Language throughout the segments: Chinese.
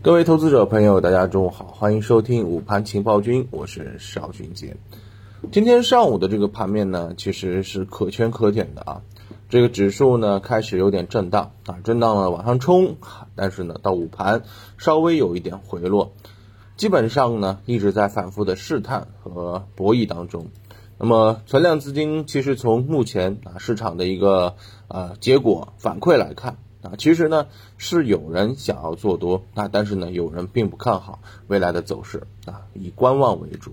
各位投资者朋友，大家中午好，欢迎收听午盘情报君，我是邵军杰。今天上午的这个盘面呢，其实是可圈可点的啊。这个指数呢开始有点震荡啊，震荡了往上冲，但是呢到午盘稍微有一点回落，基本上呢一直在反复的试探和博弈当中。那么存量资金其实从目前啊市场的一个呃结果反馈来看。啊，其实呢是有人想要做多啊，但是呢有人并不看好未来的走势啊，以观望为主。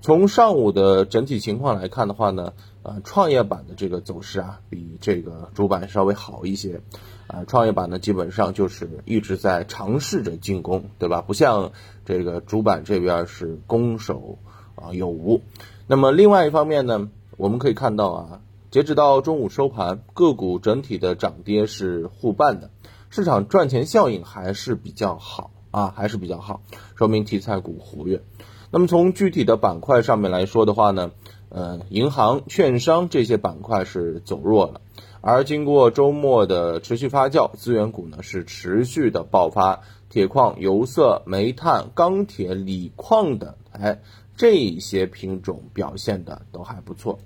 从上午的整体情况来看的话呢，呃，创业板的这个走势啊，比这个主板稍微好一些。啊，创业板呢基本上就是一直在尝试着进攻，对吧？不像这个主板这边是攻守啊有无。那么另外一方面呢，我们可以看到啊。截止到中午收盘，个股整体的涨跌是互半的，市场赚钱效应还是比较好啊，还是比较好，说明题材股活跃。那么从具体的板块上面来说的话呢，呃，银行、券商这些板块是走弱了，而经过周末的持续发酵，资源股呢是持续的爆发，铁矿、有色、煤炭、钢铁、锂矿等，哎，这些品种表现的都还不错。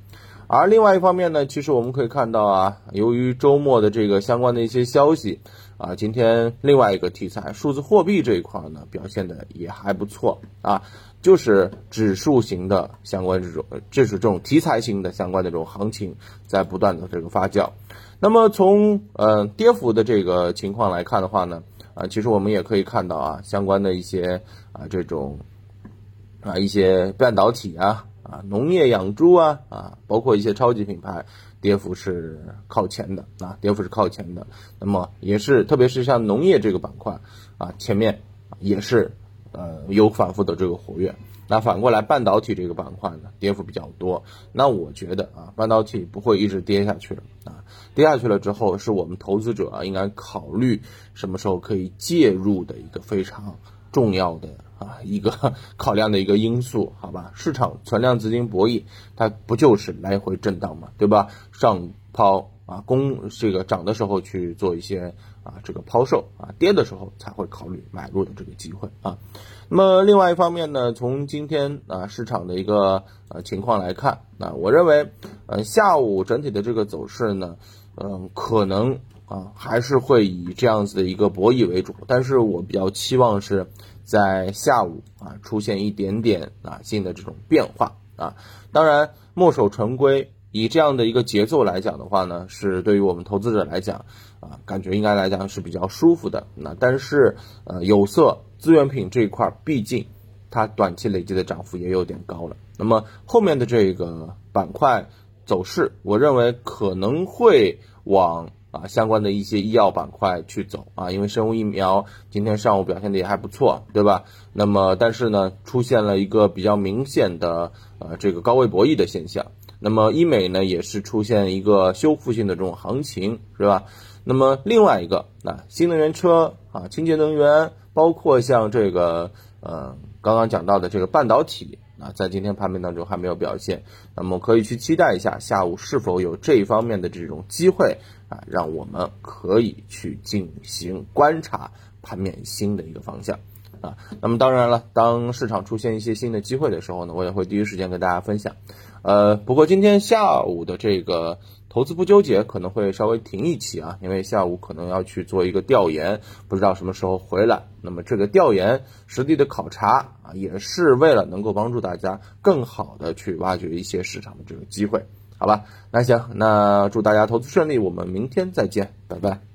而另外一方面呢，其实我们可以看到啊，由于周末的这个相关的一些消息啊，今天另外一个题材数字货币这一块呢，表现的也还不错啊，就是指数型的相关这种，这是这种题材型的相关的这种行情在不断的这个发酵。那么从呃跌幅的这个情况来看的话呢，啊，其实我们也可以看到啊，相关的一些啊这种啊一些半导体啊。啊，农业养猪啊，啊，包括一些超级品牌，跌幅是靠前的啊，跌幅是靠前的。那么也是，特别是像农业这个板块啊，前面也是呃有反复的这个活跃。那反过来，半导体这个板块呢，跌幅比较多。那我觉得啊，半导体不会一直跌下去了啊，跌下去了之后，是我们投资者啊应该考虑什么时候可以介入的一个非常重要的。啊，一个 考量的一个因素，好吧，市场存量资金博弈，它不就是来回震荡嘛，对吧？上抛啊，攻这个涨的时候去做一些啊这个抛售啊，跌的时候才会考虑买入的这个机会啊。那么另外一方面呢，从今天啊市场的一个呃情况来看，那我认为呃下午整体的这个走势呢，嗯，可能啊还是会以这样子的一个博弈为主，但是我比较期望是。在下午啊，出现一点点啊新的这种变化啊，当然墨守成规，以这样的一个节奏来讲的话呢，是对于我们投资者来讲啊，感觉应该来讲是比较舒服的。那但是呃有色资源品这一块，毕竟它短期累积的涨幅也有点高了。那么后面的这个板块走势，我认为可能会往。啊，相关的一些医药板块去走啊，因为生物疫苗今天上午表现的也还不错，对吧？那么，但是呢，出现了一个比较明显的呃这个高位博弈的现象。那么医美呢，也是出现一个修复性的这种行情，是吧？那么另外一个，那新能源车啊，清洁能源，包括像这个呃刚刚讲到的这个半导体。啊，在今天盘面当中还没有表现，那么可以去期待一下下午是否有这一方面的这种机会啊，让我们可以去进行观察盘面新的一个方向。啊。那么当然了，当市场出现一些新的机会的时候呢，我也会第一时间跟大家分享。呃，不过今天下午的这个。投资不纠结可能会稍微停一期啊，因为下午可能要去做一个调研，不知道什么时候回来。那么这个调研实地的考察啊，也是为了能够帮助大家更好的去挖掘一些市场的这个机会，好吧？那行，那祝大家投资顺利，我们明天再见，拜拜。